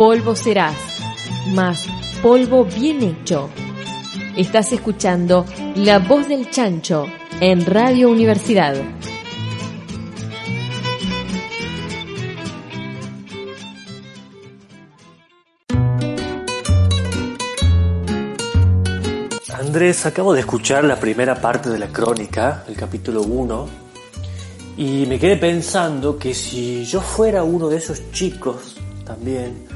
polvo serás, mas polvo bien hecho. Estás escuchando La Voz del Chancho en Radio Universidad. Andrés, acabo de escuchar la primera parte de la crónica, el capítulo 1, y me quedé pensando que si yo fuera uno de esos chicos también,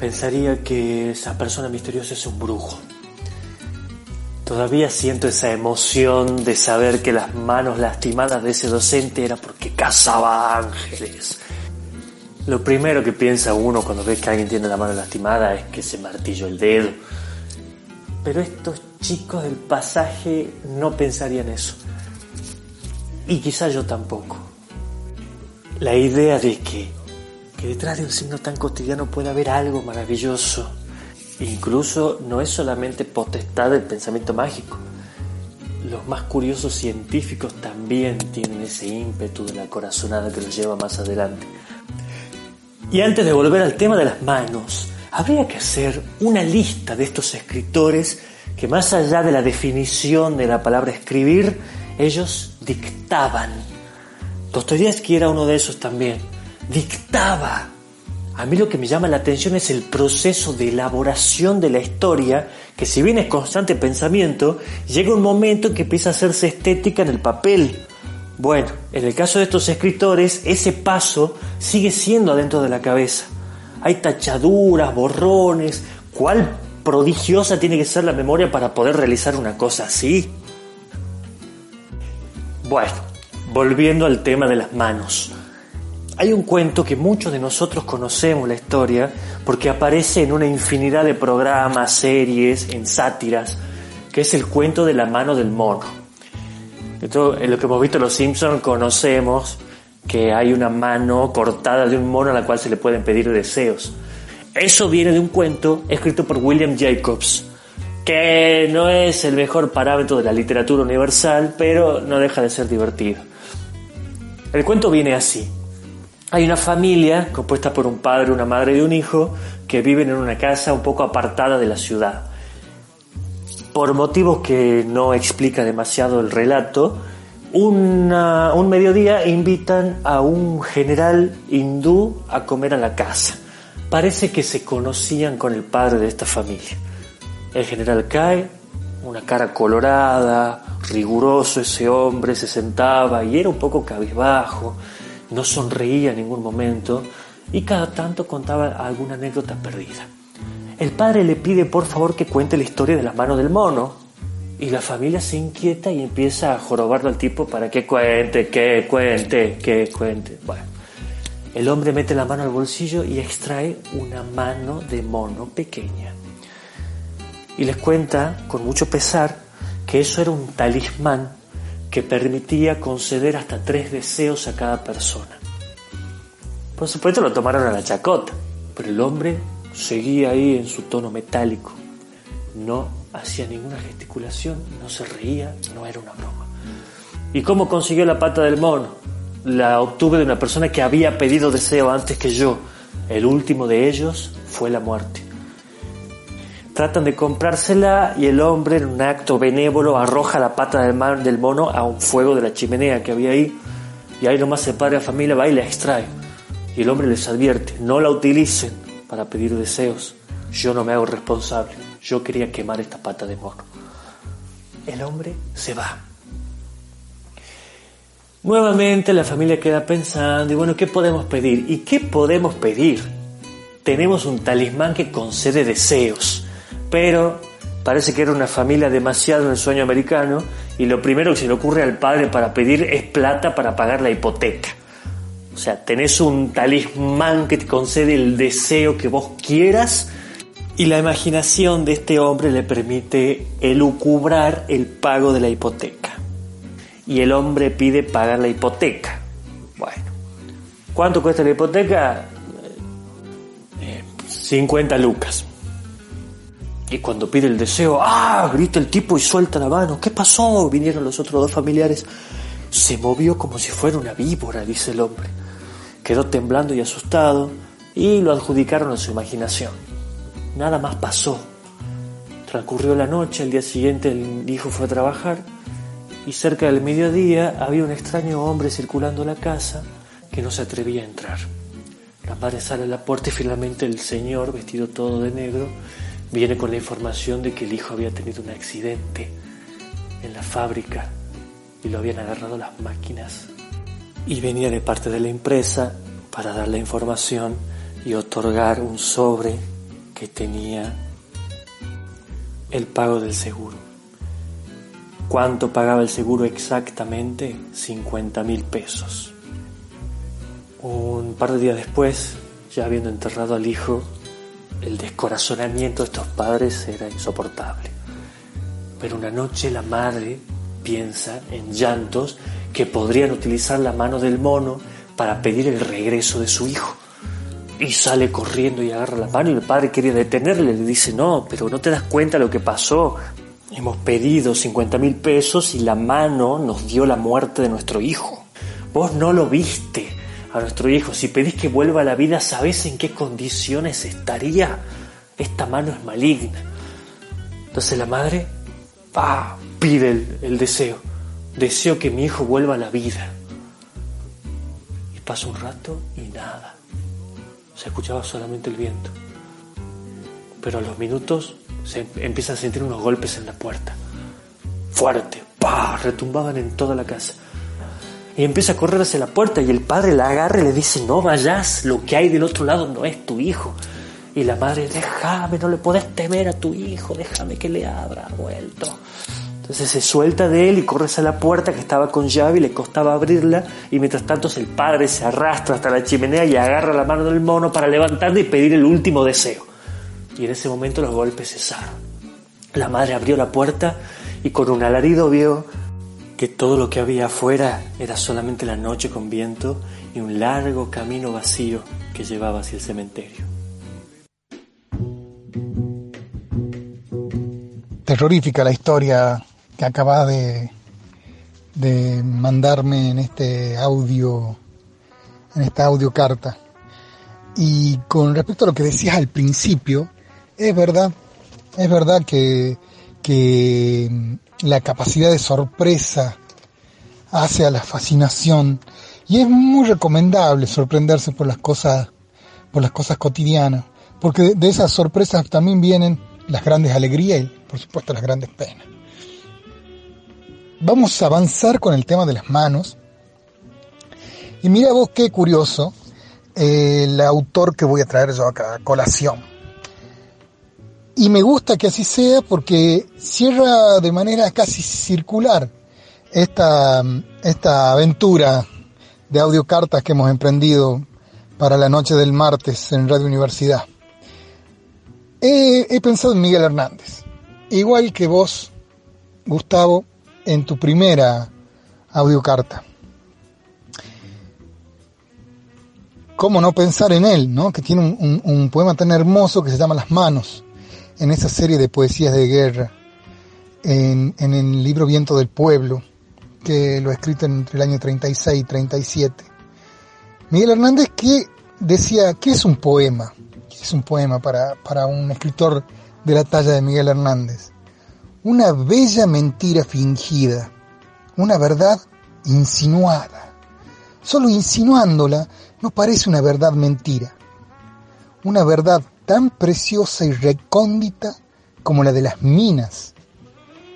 pensaría que esa persona misteriosa es un brujo. Todavía siento esa emoción de saber que las manos lastimadas de ese docente era porque cazaba ángeles. Lo primero que piensa uno cuando ve que alguien tiene la mano lastimada es que se martilló el dedo. Pero estos chicos del pasaje no pensarían eso. Y quizá yo tampoco. La idea de que, que detrás de un signo tan cotidiano puede haber algo maravilloso. Incluso no es solamente potestad del pensamiento mágico. Los más curiosos científicos también tienen ese ímpetu de la corazonada que los lleva más adelante. Y antes de volver al tema de las manos, habría que hacer una lista de estos escritores que más allá de la definición de la palabra escribir, ellos dictaban. Dostoyevsky era uno de esos también. Dictaba. A mí lo que me llama la atención es el proceso de elaboración de la historia, que si bien es constante pensamiento, llega un momento en que empieza a hacerse estética en el papel. Bueno, en el caso de estos escritores, ese paso sigue siendo adentro de la cabeza. Hay tachaduras, borrones. ¿Cuál prodigiosa tiene que ser la memoria para poder realizar una cosa así? Bueno, volviendo al tema de las manos. Hay un cuento que muchos de nosotros conocemos la historia porque aparece en una infinidad de programas, series, en sátiras, que es el cuento de la mano del mono. Esto, en lo que hemos visto en Los Simpsons conocemos que hay una mano cortada de un mono a la cual se le pueden pedir deseos. Eso viene de un cuento escrito por William Jacobs, que no es el mejor parámetro de la literatura universal, pero no deja de ser divertido. El cuento viene así. Hay una familia compuesta por un padre, una madre y un hijo que viven en una casa un poco apartada de la ciudad. Por motivos que no explica demasiado el relato, un mediodía invitan a un general hindú a comer a la casa. Parece que se conocían con el padre de esta familia. El general cae, una cara colorada, riguroso ese hombre, se sentaba y era un poco cabizbajo, no sonreía en ningún momento y cada tanto contaba alguna anécdota perdida. El padre le pide por favor que cuente la historia de la mano del mono y la familia se inquieta y empieza a jorobarlo al tipo para que cuente, que cuente, que cuente. Bueno, el hombre mete la mano al bolsillo y extrae una mano de mono pequeña. Y les cuenta con mucho pesar que eso era un talismán que permitía conceder hasta tres deseos a cada persona. Por supuesto lo tomaron a la chacota, pero el hombre seguía ahí en su tono metálico. No hacía ninguna gesticulación, no se reía, no era una broma. ¿Y cómo consiguió la pata del mono? La obtuve de una persona que había pedido deseo antes que yo. El último de ellos fue la muerte. Tratan de comprársela y el hombre, en un acto benévolo, arroja la pata del, del mono a un fuego de la chimenea que había ahí. Y ahí nomás se padre la familia va y la extrae. Y el hombre les advierte, no la utilicen para pedir deseos. Yo no me hago responsable. Yo quería quemar esta pata de mono. El hombre se va. Nuevamente la familia queda pensando, y bueno, ¿qué podemos pedir? ¿Y qué podemos pedir? Tenemos un talismán que concede deseos pero parece que era una familia demasiado en sueño americano y lo primero que se le ocurre al padre para pedir es plata para pagar la hipoteca. O sea, tenés un talismán que te concede el deseo que vos quieras y la imaginación de este hombre le permite elucubrar el pago de la hipoteca. Y el hombre pide pagar la hipoteca. Bueno, ¿cuánto cuesta la hipoteca? 50 lucas. Y cuando pide el deseo, ¡ah! grita el tipo y suelta la mano. ¿Qué pasó? Vinieron los otros dos familiares. Se movió como si fuera una víbora, dice el hombre. Quedó temblando y asustado, y lo adjudicaron a su imaginación. Nada más pasó. Transcurrió la noche, al día siguiente el hijo fue a trabajar y cerca del mediodía había un extraño hombre circulando la casa que no se atrevía a entrar. La madre sale a la puerta y finalmente el señor, vestido todo de negro, viene con la información de que el hijo había tenido un accidente en la fábrica y lo habían agarrado las máquinas. Y venía de parte de la empresa para dar la información y otorgar un sobre que tenía el pago del seguro. ¿Cuánto pagaba el seguro exactamente? 50 mil pesos. Un par de días después, ya habiendo enterrado al hijo, el descorazonamiento de estos padres era insoportable. Pero una noche la madre piensa en llantos que podrían utilizar la mano del mono para pedir el regreso de su hijo. Y sale corriendo y agarra la mano y el padre quería detenerle. Le dice, no, pero no te das cuenta de lo que pasó. Hemos pedido 50 mil pesos y la mano nos dio la muerte de nuestro hijo. Vos no lo viste a nuestro hijo, si pedís que vuelva a la vida, ¿sabés en qué condiciones estaría? Esta mano es maligna. Entonces la madre pide el, el deseo. Deseo que mi hijo vuelva a la vida. Y pasa un rato y nada. Se escuchaba solamente el viento. Pero a los minutos se empieza a sentir unos golpes en la puerta. Fuerte, ¡pah! retumbaban en toda la casa y empieza a correr hacia la puerta y el padre la agarra y le dice, no vayas, lo que hay del otro lado no es tu hijo. Y la madre, déjame, no le podés temer a tu hijo, déjame que le abra, vuelto. Entonces se suelta de él y corre hacia la puerta que estaba con llave y le costaba abrirla y mientras tanto el padre se arrastra hasta la chimenea y agarra la mano del mono para levantarle y pedir el último deseo. Y en ese momento los golpes cesaron. La madre abrió la puerta y con un alarido vio que todo lo que había afuera era solamente la noche con viento y un largo camino vacío que llevaba hacia el cementerio. Terrorífica la historia que acaba de, de mandarme en este audio, en esta audio carta. Y con respecto a lo que decías al principio, es verdad, es verdad que, que la capacidad de sorpresa hace a la fascinación. Y es muy recomendable sorprenderse por las cosas por las cosas cotidianas porque de esas sorpresas también vienen las grandes alegrías y por supuesto las grandes penas. Vamos a avanzar con el tema de las manos. Y mira vos qué curioso el autor que voy a traer yo acá colación y me gusta que así sea porque cierra de manera casi circular esta, esta aventura de audiocartas que hemos emprendido para la noche del martes en Radio Universidad. He, pensado en Miguel Hernández, igual que vos, Gustavo, en tu primera audiocarta. ¿Cómo no pensar en él, no? Que tiene un, un poema tan hermoso que se llama Las manos en esa serie de poesías de guerra, en, el libro Viento del Pueblo, que lo ha escrito entre el año 36 y 37. Miguel Hernández que decía, ¿qué es un poema? ¿Qué es un poema para, para un escritor de la talla de Miguel Hernández? Una bella mentira fingida, una verdad insinuada. Solo insinuándola no parece una verdad mentira. Una verdad tan preciosa y recóndita como la de las minas.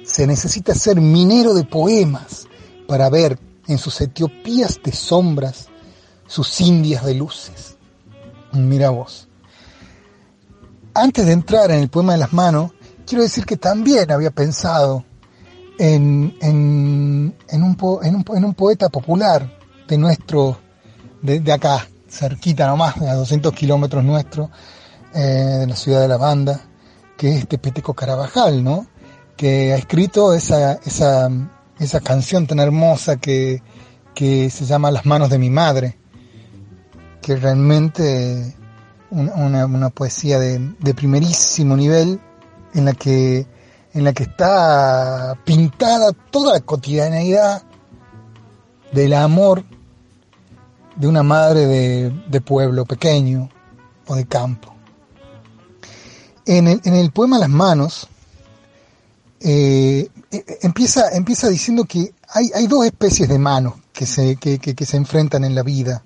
Se necesita ser minero de poemas para ver en sus Etiopías de sombras sus Indias de luces. Mira vos. Antes de entrar en el poema de las manos, quiero decir que también había pensado en, en, en, un, en, un, poeta popular de nuestro, de, de acá, cerquita nomás, a 200 kilómetros nuestro, eh, de la ciudad de la banda, que es este Peteco Carabajal, ¿no? Que ha escrito esa, esa, esa canción tan hermosa que, que se llama Las manos de mi madre, que realmente una, una poesía de, de, primerísimo nivel en la que en la que está pintada toda la cotidianeidad del amor de una madre de, de pueblo pequeño, o de campo. En el, poema Las manos, eh, eh, empieza, empieza diciendo que hay, hay, dos especies de manos que se, que, que se enfrentan en la vida.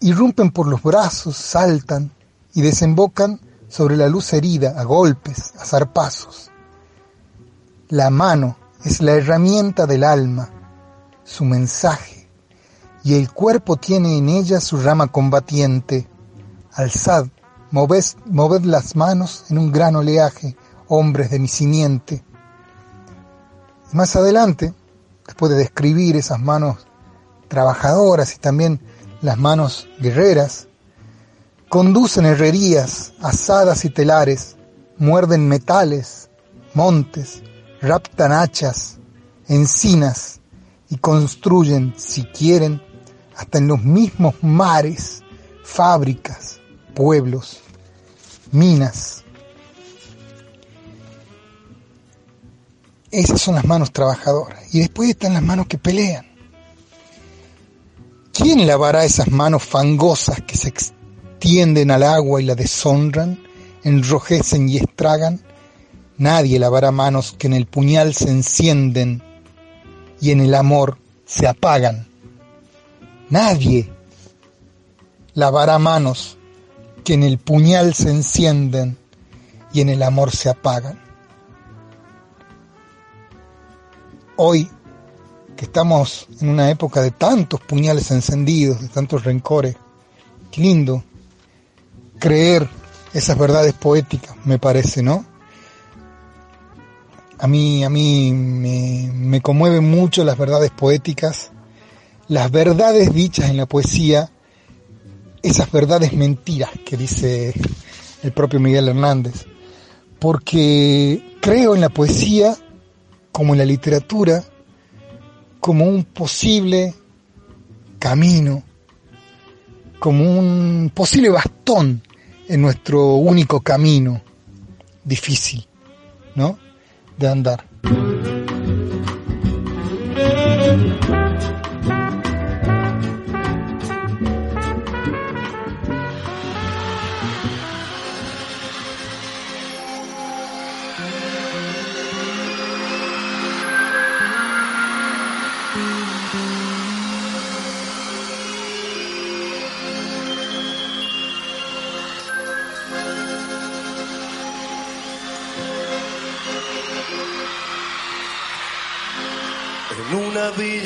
Irrumpen por los brazos, saltan y desembocan sobre la luz herida, a golpes, a zarpazos. La mano es la herramienta del alma, su mensaje, y el cuerpo tiene en ella su rama combatiente. Alzad, moved, las manos en un gran oleaje, hombres de mi simiente. más adelante, después de describir esas manos trabajadoras y también las manos guerreras, conducen herrerías, asadas y telares, muerden metales, montes, raptan hachas, encinas y construyen, si quieren, hasta en los mismos mares, fábricas, pueblos, minas. Esas son las manos trabajadoras. Y después están las manos que pelean. ¿Quién lavará esas manos fangosas que se extienden al agua y la deshonran, enrojecen y estragan? Nadie lavará manos que en el puñal se encienden y en el amor se apagan. Nadie lavará manos que en el puñal se encienden y en el amor se apagan. Hoy, que estamos en una época de tantos puñales encendidos, de tantos rencores, qué lindo creer esas verdades poéticas, me parece, ¿no? A mí, a mí me, me conmueven mucho las verdades poéticas, las verdades dichas en la poesía, esas verdades mentiras que dice el propio Miguel Hernández, porque creo en la poesía como en la literatura como un posible camino, como un posible bastón en nuestro único camino difícil, ¿no? de andar.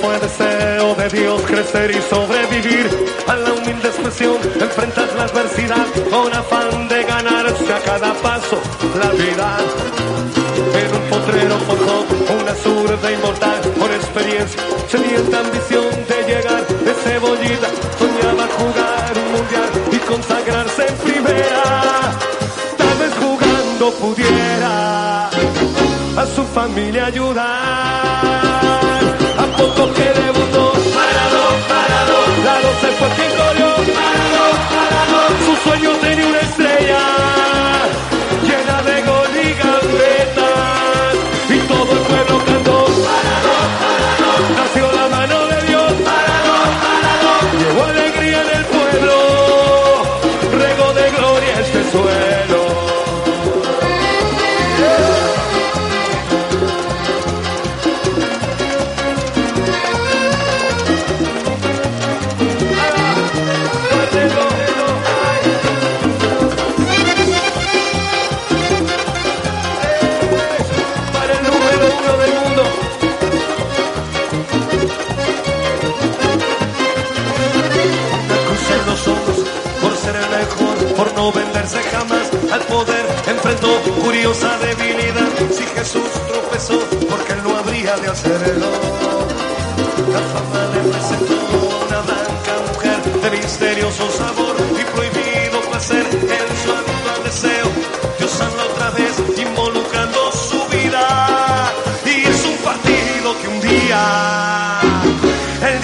Fue deseo de Dios crecer y sobrevivir a la humilde expresión, enfrentar la adversidad con afán de ganarse a cada paso la vida. En un potrero forjó una zurda inmortal con experiencia, sedienta ambición de llegar de cebollita, soñaba jugar un mundial y consagrarse en primera. Tal vez jugando pudiera a su familia ayudar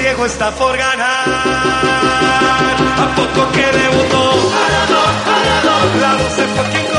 el Diego está por ganar. A poco que debutó, la voz de Joaquín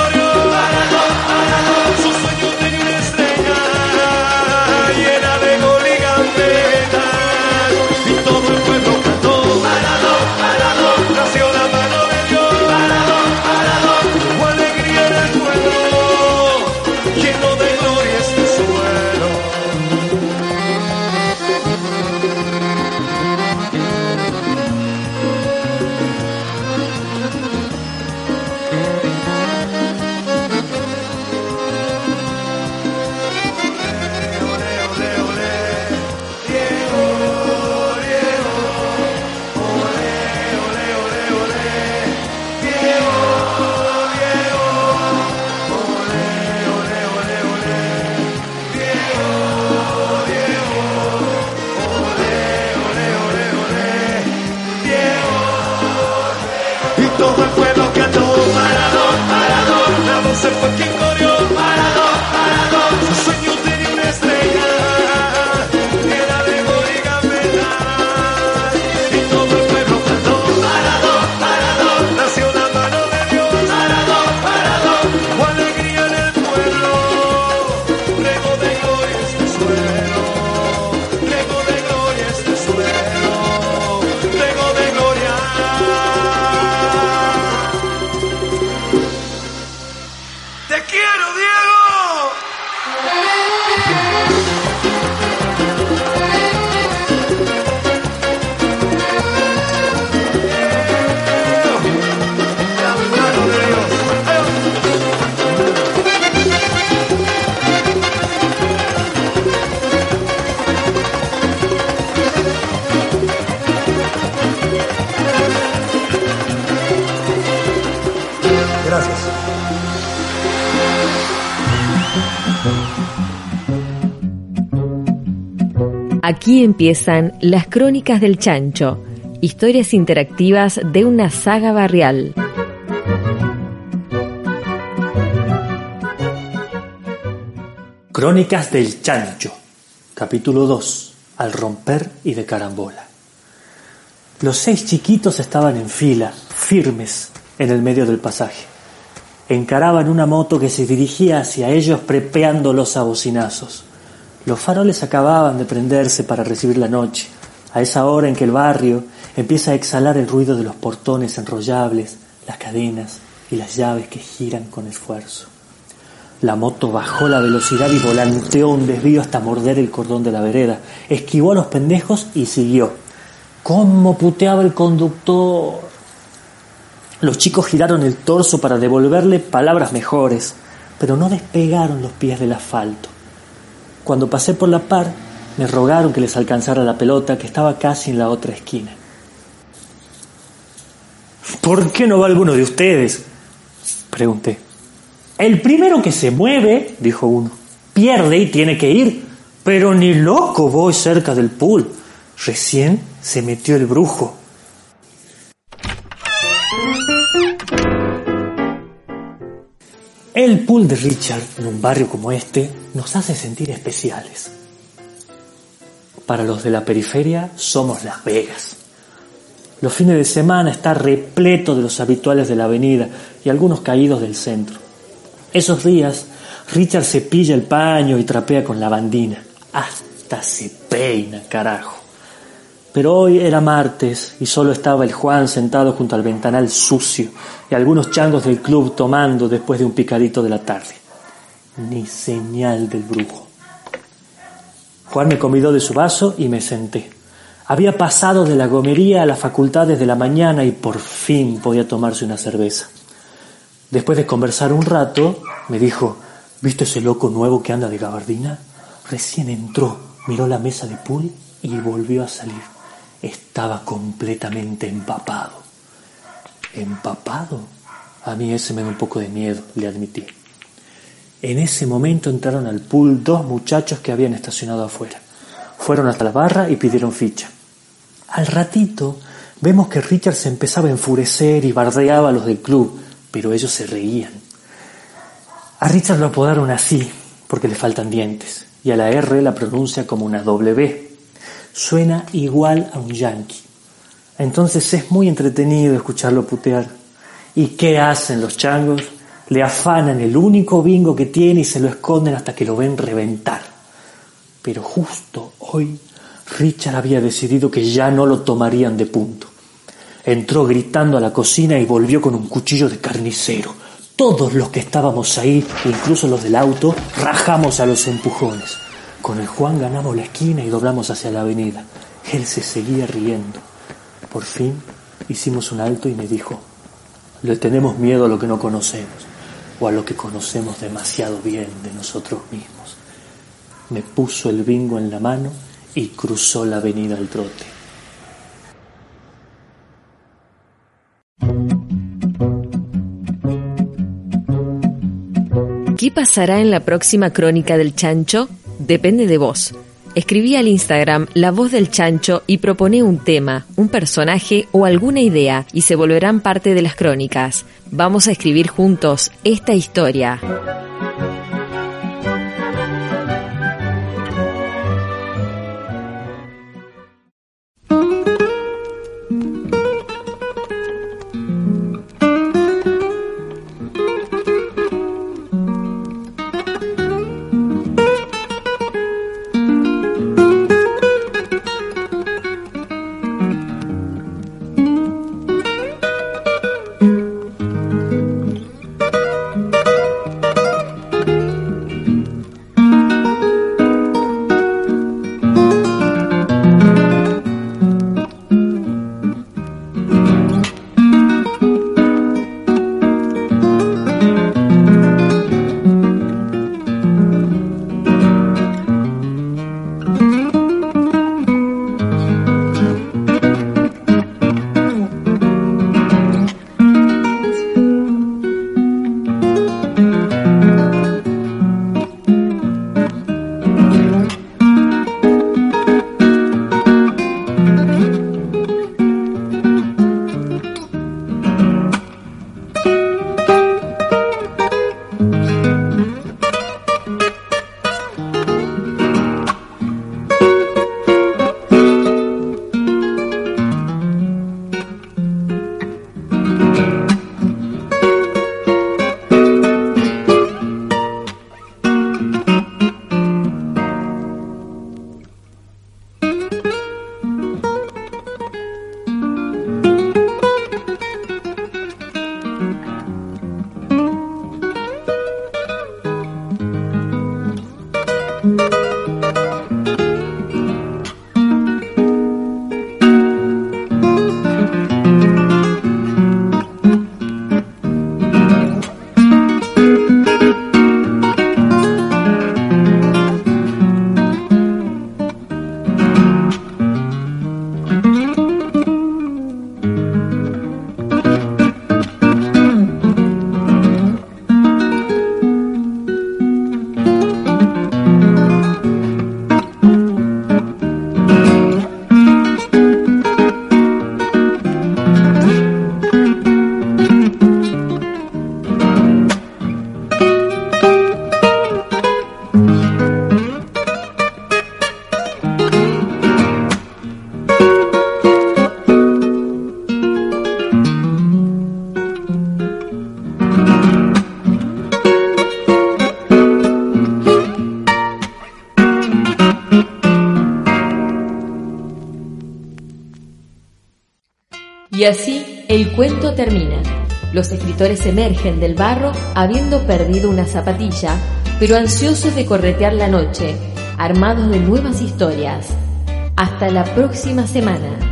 empiezan las crónicas del chancho, historias interactivas de una saga barrial. Crónicas del Chancho, capítulo 2, al romper y de carambola. Los seis chiquitos estaban en fila, firmes, en el medio del pasaje. Encaraban una moto que se dirigía hacia ellos prepeándolos a bocinazos. Los faroles acababan de prenderse para recibir la noche, a esa hora en que el barrio empieza a exhalar el ruido de los portones enrollables, las cadenas y las llaves que giran con esfuerzo. La moto bajó la velocidad y volanteó un desvío hasta morder el cordón de la vereda. Esquivó a los pendejos y siguió. ¿Cómo puteaba el conductor? Los chicos giraron el torso para devolverle palabras mejores, pero no despegaron los pies del asfalto. Cuando pasé por la par, me rogaron que les alcanzara la pelota que estaba casi en la otra esquina. ¿Por qué no va alguno de ustedes? Pregunté. El primero que se mueve, dijo uno, pierde y tiene que ir. Pero ni loco voy cerca del pool. Recién se metió el brujo. El pool de Richard en un barrio como este nos hace sentir especiales. Para los de la periferia somos Las Vegas. Los fines de semana está repleto de los habituales de la avenida y algunos caídos del centro. Esos días Richard se pilla el paño y trapea con la bandina. Hasta se peina, carajo. Pero hoy era martes y solo estaba el Juan sentado junto al ventanal sucio y algunos changos del club tomando después de un picadito de la tarde. Ni señal del brujo. Juan me convidó de su vaso y me senté. Había pasado de la gomería a la facultad desde la mañana y por fin podía tomarse una cerveza. Después de conversar un rato, me dijo, ¿viste ese loco nuevo que anda de gabardina? Recién entró, miró la mesa de pool y volvió a salir. Estaba completamente empapado. ¿Empapado? A mí ese me da un poco de miedo, le admití. En ese momento entraron al pool dos muchachos que habían estacionado afuera. Fueron hasta la barra y pidieron ficha. Al ratito vemos que Richard se empezaba a enfurecer y bardeaba a los del club, pero ellos se reían. A Richard lo apodaron así, porque le faltan dientes, y a la R la pronuncia como una W. Suena igual a un yankee. Entonces es muy entretenido escucharlo putear. ¿Y qué hacen los changos? Le afanan el único bingo que tiene y se lo esconden hasta que lo ven reventar. Pero justo hoy Richard había decidido que ya no lo tomarían de punto. Entró gritando a la cocina y volvió con un cuchillo de carnicero. Todos los que estábamos ahí, incluso los del auto, rajamos a los empujones. Con el Juan ganamos la esquina y doblamos hacia la avenida. Él se seguía riendo. Por fin hicimos un alto y me dijo, le tenemos miedo a lo que no conocemos o a lo que conocemos demasiado bien de nosotros mismos. Me puso el bingo en la mano y cruzó la avenida al trote. ¿Qué pasará en la próxima crónica del chancho? Depende de vos. Escribí al Instagram La Voz del Chancho y propone un tema, un personaje o alguna idea y se volverán parte de las crónicas. Vamos a escribir juntos esta historia. Cuento termina. Los escritores emergen del barro habiendo perdido una zapatilla, pero ansiosos de corretear la noche, armados de nuevas historias. Hasta la próxima semana.